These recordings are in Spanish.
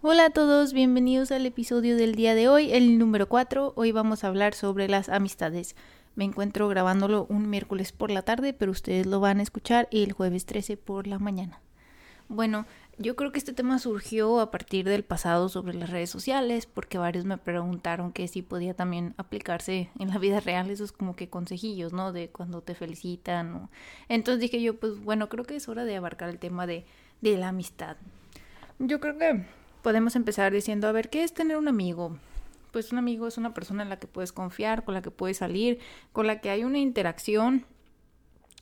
Hola a todos, bienvenidos al episodio del día de hoy, el número 4. Hoy vamos a hablar sobre las amistades. Me encuentro grabándolo un miércoles por la tarde, pero ustedes lo van a escuchar el jueves 13 por la mañana. Bueno, yo creo que este tema surgió a partir del pasado sobre las redes sociales, porque varios me preguntaron que si podía también aplicarse en la vida real esos como que consejillos, ¿no? De cuando te felicitan. Entonces dije yo, pues bueno, creo que es hora de abarcar el tema de, de la amistad. Yo creo que podemos empezar diciendo, a ver, ¿qué es tener un amigo? Pues un amigo es una persona en la que puedes confiar, con la que puedes salir, con la que hay una interacción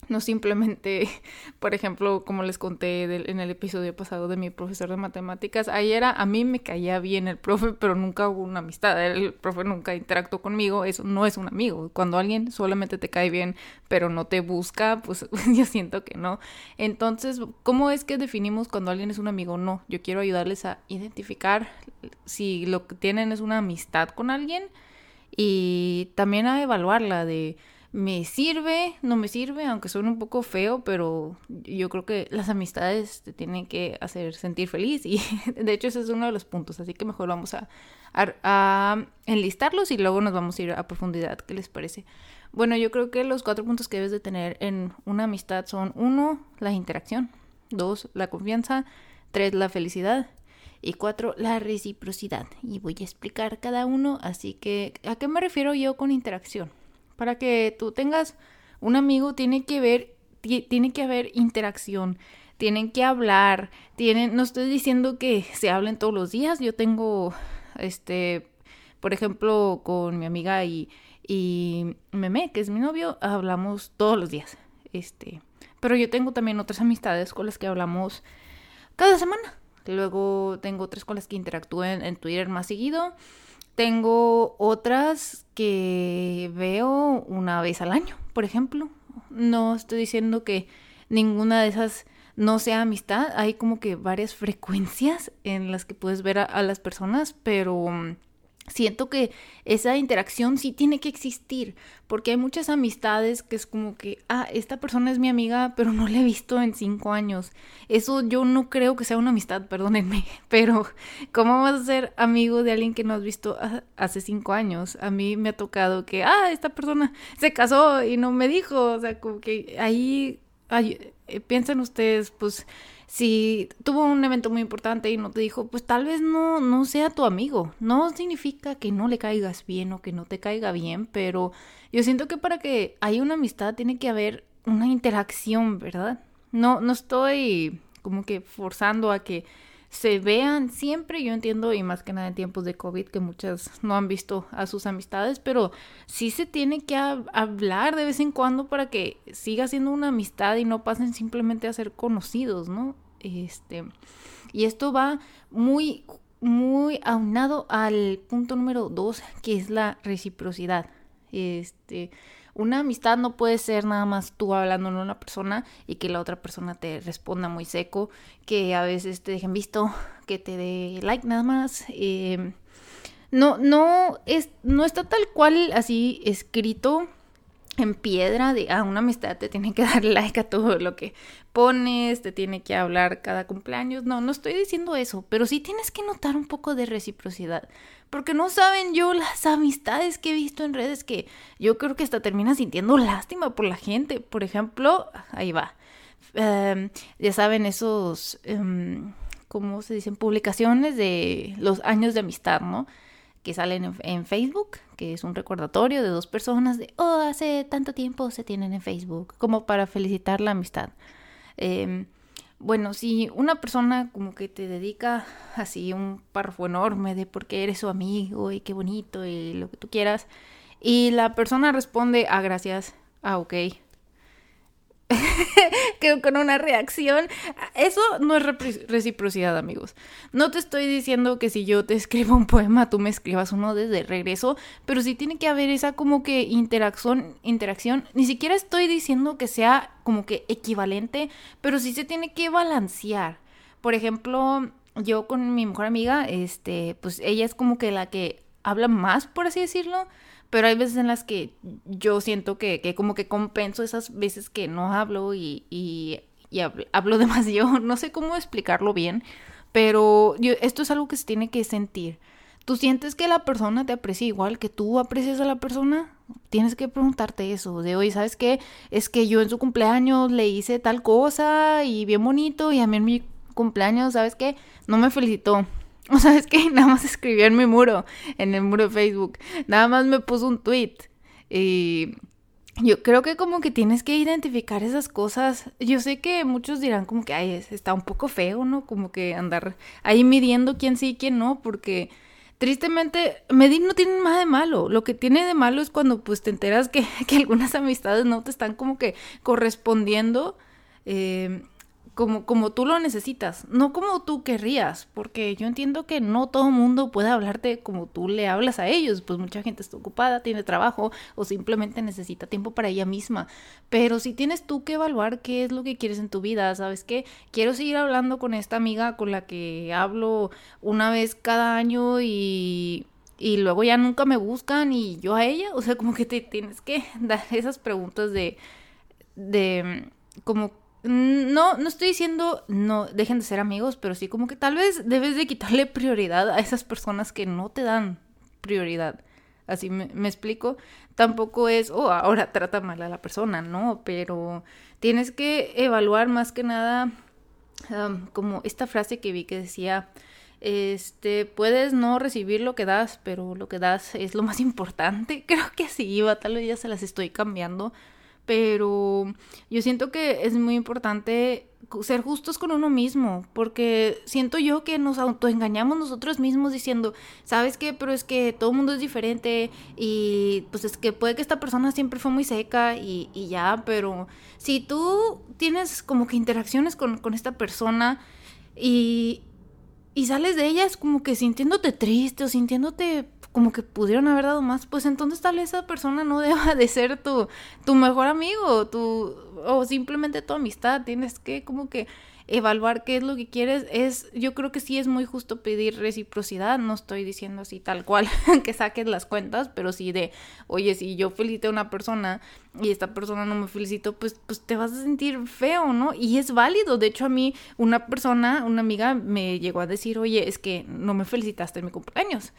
no simplemente, por ejemplo, como les conté en el episodio pasado de mi profesor de matemáticas, ahí era, a mí me caía bien el profe, pero nunca hubo una amistad, el profe nunca interactuó conmigo, eso no es un amigo. Cuando alguien solamente te cae bien, pero no te busca, pues yo siento que no. Entonces, ¿cómo es que definimos cuando alguien es un amigo? No, yo quiero ayudarles a identificar si lo que tienen es una amistad con alguien y también a evaluarla de me sirve, no me sirve, aunque suene un poco feo, pero yo creo que las amistades te tienen que hacer sentir feliz y de hecho ese es uno de los puntos, así que mejor vamos a, a, enlistarlos y luego nos vamos a ir a profundidad, ¿qué les parece? Bueno, yo creo que los cuatro puntos que debes de tener en una amistad son uno, la interacción, dos, la confianza, tres, la felicidad y cuatro, la reciprocidad. Y voy a explicar cada uno, así que ¿a qué me refiero yo con interacción? Para que tú tengas un amigo tiene que ver, tiene que haber interacción, tienen que hablar, tienen, no estoy diciendo que se hablen todos los días, yo tengo, este, por ejemplo, con mi amiga y, y Meme, que es mi novio, hablamos todos los días, este, pero yo tengo también otras amistades con las que hablamos cada semana. Luego tengo otras con las que interactúen en Twitter más seguido tengo otras que veo una vez al año, por ejemplo. No estoy diciendo que ninguna de esas no sea amistad. Hay como que varias frecuencias en las que puedes ver a, las personas, pero mm, siento que esa interacción sí tiene que existir, porque hay muchas amistades que es como que, ah, esta persona es mi amiga, pero no la he visto en cinco años. Eso yo no creo que sea una amistad, perdónenme, pero ¿cómo vas a ser amigo de alguien que no has visto hace cinco años? A mí me ha tocado que, ah, esta persona se casó y no me dijo, o sea, como que ahí, ahí eh, piensen ustedes, pues si tuvo un evento muy importante y no te dijo, pues tal vez no, no sea tu amigo. No significa que no le caigas bien o que no te caiga bien, pero yo siento que para que haya una amistad tiene que haber una interacción, ¿verdad? No, no estoy como que forzando a que se vean siempre, yo entiendo, y más que nada en tiempos de COVID, que muchas no han visto a sus amistades, pero sí se tiene que hablar de vez en cuando para que siga siendo una amistad y no pasen simplemente a ser conocidos, ¿no? Este, y esto va muy, muy aunado al punto número dos, que es la reciprocidad. Este, una amistad no puede ser nada más tú hablando con una persona y que la otra persona te responda muy seco, que a veces te dejen visto, que te dé like nada más. Em, no, no, es, no está tal cual así escrito en piedra de, ah, una amistad te tiene que dar like a todo lo que pones, te tiene que hablar cada cumpleaños. No, no estoy diciendo eso, pero sí tienes que notar un poco de reciprocidad. Porque no saben yo las amistades que he visto en redes que yo creo que hasta termina sintiendo lástima por la gente. Por ejemplo, ahí va. Em, ya saben, esos, um, ¿cómo se dicen? Publicaciones de los años de amistad, ¿no? que salen en, Facebook, que es un recordatorio de dos personas de, oh, hace tanto tiempo se tienen en Facebook, como para felicitar la amistad. Em, bueno, si una persona como que te dedica así un párrafo enorme de por qué eres su amigo y qué bonito y lo que tú quieras, y la persona responde, ah, gracias, ah, ok, que con una reacción. Eso no es reciprocidad, amigos. No te estoy diciendo que si yo te escribo un poema, tú me escribas uno desde regreso, pero sí tiene que haber esa como que interacción, interacción. Ni siquiera estoy diciendo que sea como que equivalente, pero sí se tiene que balancear. Por ejemplo, yo con mi mejor amiga, este, pues ella es como que la que habla más, por así decirlo pero hay veces en las que yo siento que, que como que compenso esas veces que no hablo y, y, hablo, de más yo. No sé cómo explicarlo bien, pero esto es algo que se tiene que sentir. ¿Tú sientes que la persona te aprecia igual que tú aprecias a la persona? Tienes que preguntarte eso, de hoy, ¿sabes qué? Es que yo en su cumpleaños le hice tal cosa y bien bonito y a mí en mi cumpleaños, ¿sabes qué? No me felicitó. O sabes qué? Nada más escribió en mi muro, en el muro de Facebook. Nada más me puso un tweet. Y yo creo que como que tienes que identificar esas cosas. Yo sé que muchos dirán como que, ay, está un poco feo, ¿no? Como que andar ahí midiendo quién sí y quién no, porque tristemente, medir no tiene nada de malo. Lo que tiene de malo es cuando pues te enteras que, que algunas amistades no te están como que correspondiendo. Eh, como, como tú lo necesitas, no como tú querrías, porque yo entiendo que no todo mundo puede hablarte como tú le hablas a ellos, pues mucha gente está ocupada, tiene trabajo o simplemente necesita tiempo para ella misma, pero si tienes tú que evaluar qué es lo que quieres en tu vida, ¿sabes qué? Quiero seguir hablando con esta amiga con la que hablo una vez cada año y y luego ya nunca me buscan y yo a ella, o sea, como que te tienes que dar esas preguntas de de como no, no estoy diciendo no dejen de ser amigos, pero sí como que tal vez debes de quitarle prioridad a esas personas que no te dan prioridad. Así me, explico. Tampoco es, oh, ahora trata mal a la persona, no, pero tienes que evaluar más que nada como esta frase que vi que decía, este, puedes no recibir lo que das, pero lo que das es lo más importante. Creo que así iba, tal vez ya se las estoy cambiando pero yo siento que es muy importante ser justos con uno mismo, porque siento yo que nos autoengañamos nosotros mismos diciendo, ¿sabes qué? Pero es que todo el mundo es diferente y pues es que puede que esta persona siempre fue muy seca y, y ya, pero si tú tienes como que interacciones con, con esta persona y, y sales de ellas como que sintiéndote triste o sintiéndote como que pudieron haber dado más, pues entonces tal vez esa persona no deba de ser tu, tu mejor amigo, tu, o simplemente tu amistad. Tienes que como que evaluar qué es lo que quieres. Es, yo creo que sí es muy justo pedir reciprocidad. No estoy diciendo así tal cual que saques las cuentas, pero sí de, oye, si yo felicité a una persona y esta persona no me felicitó, pues, pues te vas a sentir feo, ¿no? Y es válido. De hecho, a mí una persona, una amiga, me llegó a decir, oye, es que no me felicitaste en mi cumpleaños.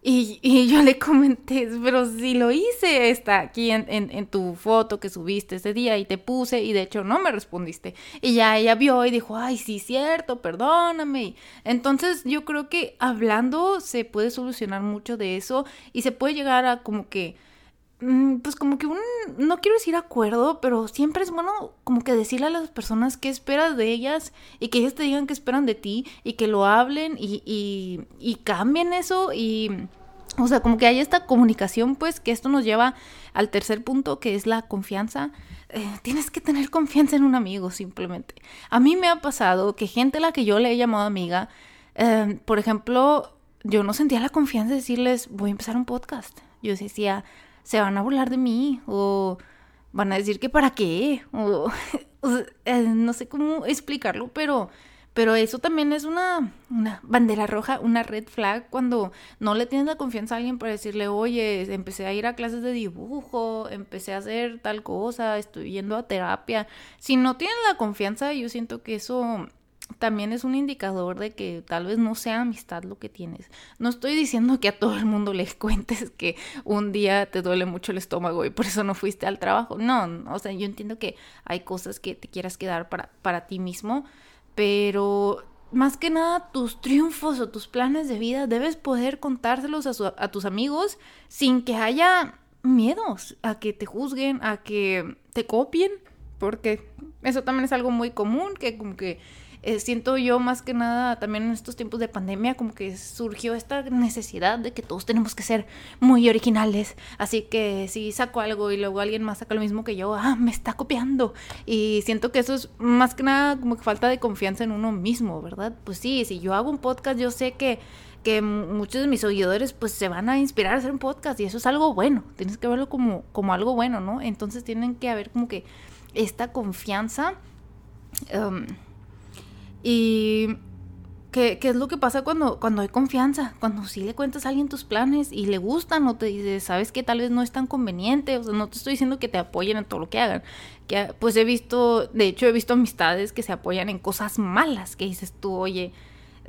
Y, yo le comenté, pero si lo hice, está aquí en, en, tu foto que subiste ese día y te puse y de hecho no me respondiste. Y ya ella vio y dijo, ay, sí, cierto, perdóname. Entonces yo creo que hablando se puede solucionar mucho de eso y se puede llegar a como que, pues como que un, no quiero decir acuerdo, pero siempre es bueno como que decirle a las personas qué esperas de ellas y que ellas te digan qué esperan de ti y que lo hablen y, y, y cambien eso y o sea, como que hay esta comunicación, pues, que esto nos lleva al tercer punto, que es la confianza. Eh, tienes que tener confianza en un amigo, simplemente. A mí me ha pasado que gente a la que yo le he llamado amiga, eh, por ejemplo, yo no sentía la confianza de decirles, voy a empezar un podcast. Yo decía, se van a burlar de mí, o van a decir que para qué, o, eh, no sé cómo explicarlo, pero pero eso también es una, una bandera roja, una red flag cuando no le tienes la confianza a alguien para decirle, oye, empecé a ir a clases de dibujo, empecé a hacer tal cosa, estoy yendo a terapia. Si no tienes la confianza, yo siento que eso también es un indicador de que tal vez no sea amistad lo que tienes. No estoy diciendo que a todo el mundo le cuentes que un día te duele mucho el estómago y por eso no fuiste al trabajo. No, o sea, yo entiendo que hay cosas que te quieras quedar para, para ti mismo, pero más que nada tus triunfos o tus planes de vida debes poder contárselos a, tus amigos sin que haya miedos a que te juzguen, a que te copien, porque eso también es algo muy común, que como que eh, siento yo más que nada también en estos tiempos de pandemia como que surgió esta necesidad de que todos tenemos que ser muy originales. Así que si saco algo y luego alguien más saca lo mismo que yo, ah, me está copiando. Y siento que eso es más que nada como que falta de confianza en uno mismo, ¿verdad? Pues sí, si yo hago un podcast yo sé que que muchos de mis seguidores pues se van a inspirar a hacer un podcast y eso es algo bueno, tienes que verlo como, como algo bueno, ¿no? Entonces tienen que haber como que esta confianza. Um, y ¿Qué, ¿Qué, es lo que pasa cuando, cuando hay confianza? Cuando sí le cuentas a alguien tus planes y le gustan o te dice, sabes que tal vez no es tan conveniente, o sea, no te estoy diciendo que te apoyen en todo lo que hagan. Que, pues he visto, de hecho he visto amistades que se apoyan en cosas malas, que dices tú, oye,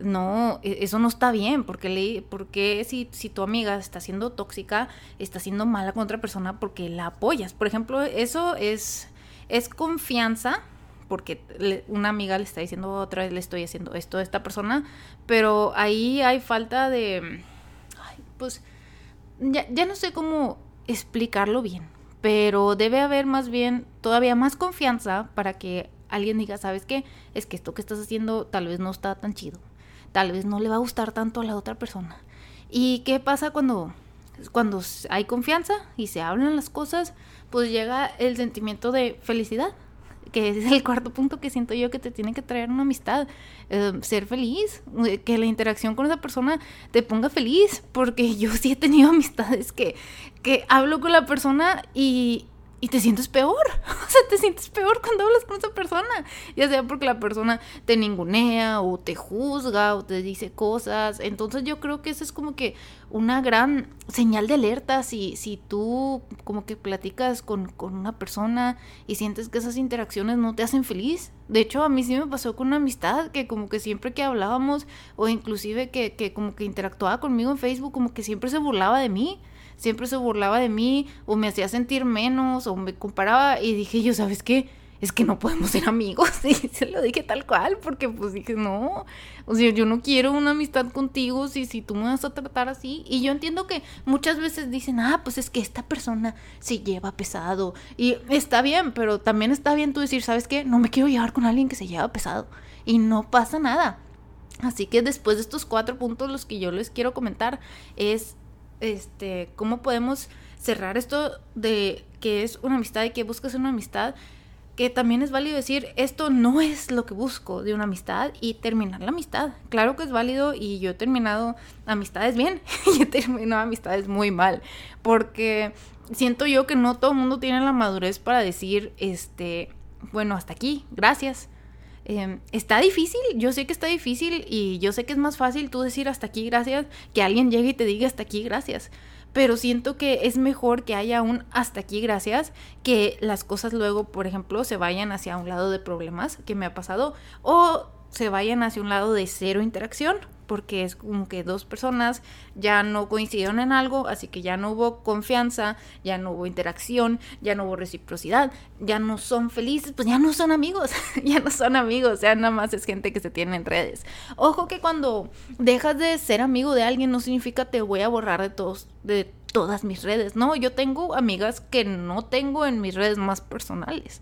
no, e, eso no está bien, porque, le, porque si, si tu amiga está siendo tóxica, está siendo mala con otra persona porque la apoyas. Por ejemplo, eso es, es confianza, porque una amiga le está diciendo otra vez le estoy haciendo esto a esta persona, pero ahí hay falta de, pues, ya, ya no sé cómo explicarlo bien, pero debe haber más bien todavía más confianza para que alguien diga, ¿sabes qué? Es que esto que estás haciendo tal vez no está tan chido tal vez no le va a gustar tanto a la otra persona. ¿Y qué pasa cuando, cuando hay confianza y se hablan las cosas? Pues llega el sentimiento de felicidad, que es el cuarto punto que siento yo que te tiene que traer una amistad. Eh, ser feliz, eh, que la interacción con esa persona te ponga feliz, porque yo sí he tenido amistades que, que hablo con la persona y, y te sientes peor. O sea, te sientes peor cuando hablas con esa persona. Ya sea porque la persona te ningunea o te juzga o te dice cosas. Entonces yo creo que eso es como que una gran señal de alerta si, si tú como que platicas con, con una persona y sientes que esas interacciones no te hacen feliz. De hecho, a mí sí me pasó con una amistad que como que siempre que hablábamos o inclusive que, que como que interactuaba conmigo en Facebook, como que siempre se burlaba de mí siempre se burlaba de mí o me hacía sentir menos o me comparaba y dije yo, ¿sabes qué? Es que no podemos ser amigos y se lo dije tal cual porque pues dije, no, o sea, yo no quiero una amistad contigo si, si tú me vas a tratar así. Y yo entiendo que muchas veces dicen, ah, pues es que esta persona se lleva pesado y está bien, pero también está bien tú decir, ¿sabes qué? No me quiero llevar con alguien que se lleva pesado y no pasa nada. Así que después de estos cuatro puntos, los que yo les quiero comentar es este, cómo podemos cerrar esto de que es una amistad y que buscas una amistad, que también es válido decir, esto no es lo que busco de una amistad y terminar la amistad. Claro que es válido y yo he terminado amistades bien y he terminado amistades muy mal, porque siento yo que no todo el mundo tiene la madurez para decir, este, bueno, hasta aquí, gracias. Em, está difícil, yo sé que está difícil y yo sé que es más fácil tú decir hasta aquí gracias que alguien llegue y te diga hasta aquí gracias. Pero siento que es mejor que haya un hasta aquí gracias que las cosas luego, por ejemplo, se vayan hacia un lado de problemas que me ha pasado o se vayan hacia un lado de cero interacción porque es como que dos personas ya no coincidieron en algo, así que ya no hubo confianza, ya no hubo interacción, ya no hubo reciprocidad, ya no son felices, pues ya no son amigos, ya no son amigos, ya nada más es gente que se tiene en redes. Ojo que cuando dejas de ser amigo de alguien no significa te voy a borrar de todos de todas mis redes, no, yo tengo amigas que no tengo en mis redes más personales.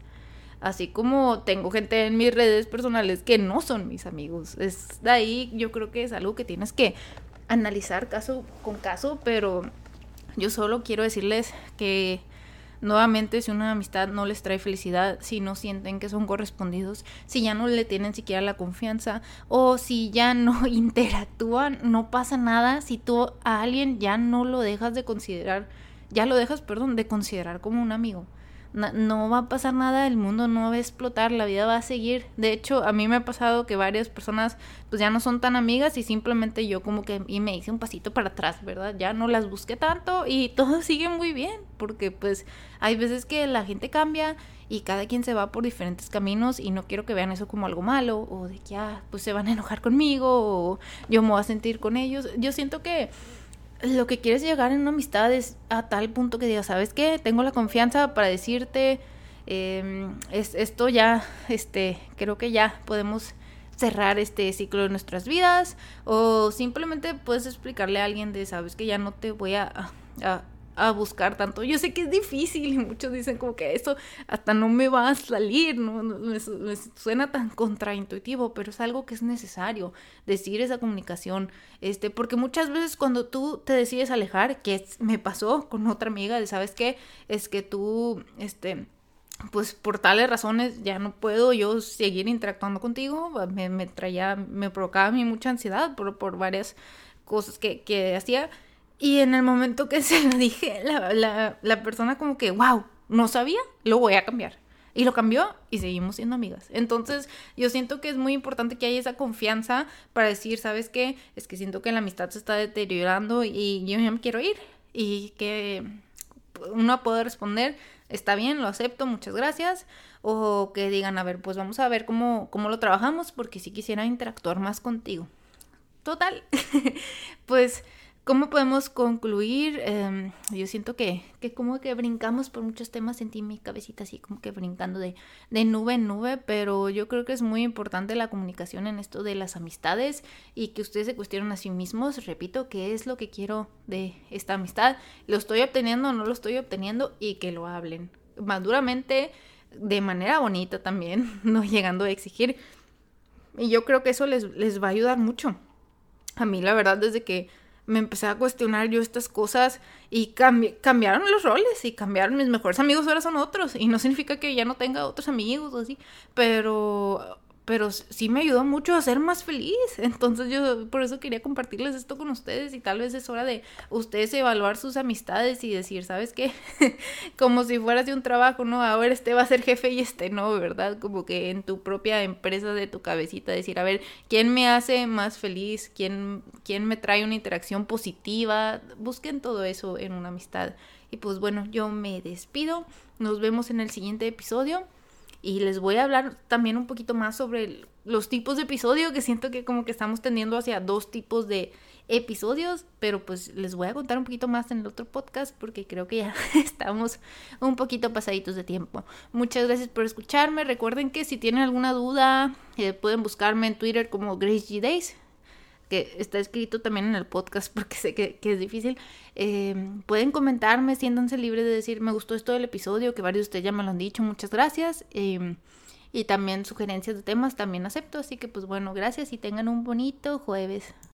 Así como tengo gente en mis redes personales que no son mis amigos. Es de ahí yo creo que es algo que tienes que analizar caso con caso, pero yo solo quiero decirles que nuevamente si una amistad no les trae felicidad, si no sienten que son correspondidos, si ya no le tienen siquiera la confianza o si ya no interactúan, no pasa nada si tú a alguien ya no lo dejas de considerar, ya lo dejas, perdón, de considerar como un amigo no, va a pasar nada, el mundo no va a explotar, la vida va a seguir. De hecho, a mí me ha pasado que varias personas pues ya no son tan amigas y simplemente yo como que y me hice un pasito para atrás, ¿verdad? Ya no las busqué tanto y todo sigue muy bien, porque pues hay veces que la gente cambia y cada quien se va por diferentes caminos y no quiero que vean eso como algo malo o de que ah, pues se van a enojar conmigo o yo me voy a sentir con ellos. Yo siento que lo que quieres llegar en una amistad es a tal punto que digas, ¿sabes qué? Tengo la confianza para decirte, em, es, esto ya, este, creo que ya podemos cerrar este ciclo de nuestras vidas o simplemente puedes explicarle a alguien de, sabes que ya no te voy a a buscar tanto. Yo sé que es difícil y muchos dicen como que eso hasta no me va a salir, no, me, suena tan contraintuitivo, pero es algo que es necesario decir esa comunicación, este, porque muchas veces cuando tú te decides alejar, que me pasó con otra amiga, de sabes qué, es que tú, este, pues por tales razones ya no puedo yo seguir interactuando contigo, me, me traía, me provocaba a mí mucha ansiedad por, por varias cosas que, que hacía y en el momento que se lo dije, la, la, persona como que, wow, no sabía, lo voy a cambiar. Y lo cambió y seguimos siendo amigas. Entonces, yo siento que es muy importante que haya esa confianza para decir, ¿sabes qué? Es que siento que la amistad se está deteriorando y yo ya me quiero ir. Y que uno puede responder, está bien, lo acepto, muchas gracias. O que digan, a ver, pues vamos a ver cómo, cómo lo trabajamos porque sí quisiera interactuar más contigo. total, pues ¿Cómo podemos concluir? Em, yo siento que, que, como que brincamos por muchos temas, sentí mi cabecita así como que brincando de, nube en nube, pero yo creo que es muy importante la comunicación en esto de las amistades y que ustedes se cuestionen a sí mismos, repito, qué es lo que quiero de esta amistad, lo estoy obteniendo o no lo estoy obteniendo y que lo hablen maduramente, de manera bonita también, no llegando a exigir. Y yo creo que eso les, les va a ayudar mucho. A mí la verdad desde que me empecé a cuestionar yo estas cosas y cambiaron los roles y cambiaron mis mejores amigos ahora son otros y no significa que ya no tenga otros amigos o así, pero pero sí me ayudó mucho a ser más feliz. Entonces yo por eso quería compartirles esto con ustedes y tal vez es hora de ustedes evaluar sus amistades y decir, ¿sabes qué? Como si fueras de un trabajo, ¿no? A ver, este va a ser jefe y este no, ¿verdad? Como que en tu propia empresa de tu cabecita decir, a ver, ¿quién me hace más feliz? ¿Quién, quién me trae una interacción positiva? Busquen todo eso en una amistad. Y pues bueno, yo me despido. Nos vemos en el siguiente episodio. Y les voy a hablar también un poquito más sobre los tipos de episodio, que siento que como que estamos tendiendo hacia dos tipos de episodios, pero pues les voy a contar un poquito más en el otro podcast porque creo que ya estamos un poquito pasaditos de tiempo. Muchas gracias por escucharme. Recuerden que si tienen alguna duda, eh, pueden buscarme en Twitter como Grace G Days que está escrito también en el podcast porque sé que, es difícil, eh, pueden comentarme, siéntanse libres de decir, me gustó esto del episodio, que varios de ustedes ya me lo han dicho, muchas gracias. Eh, y también sugerencias de temas también acepto, así que pues bueno, gracias y tengan un bonito jueves.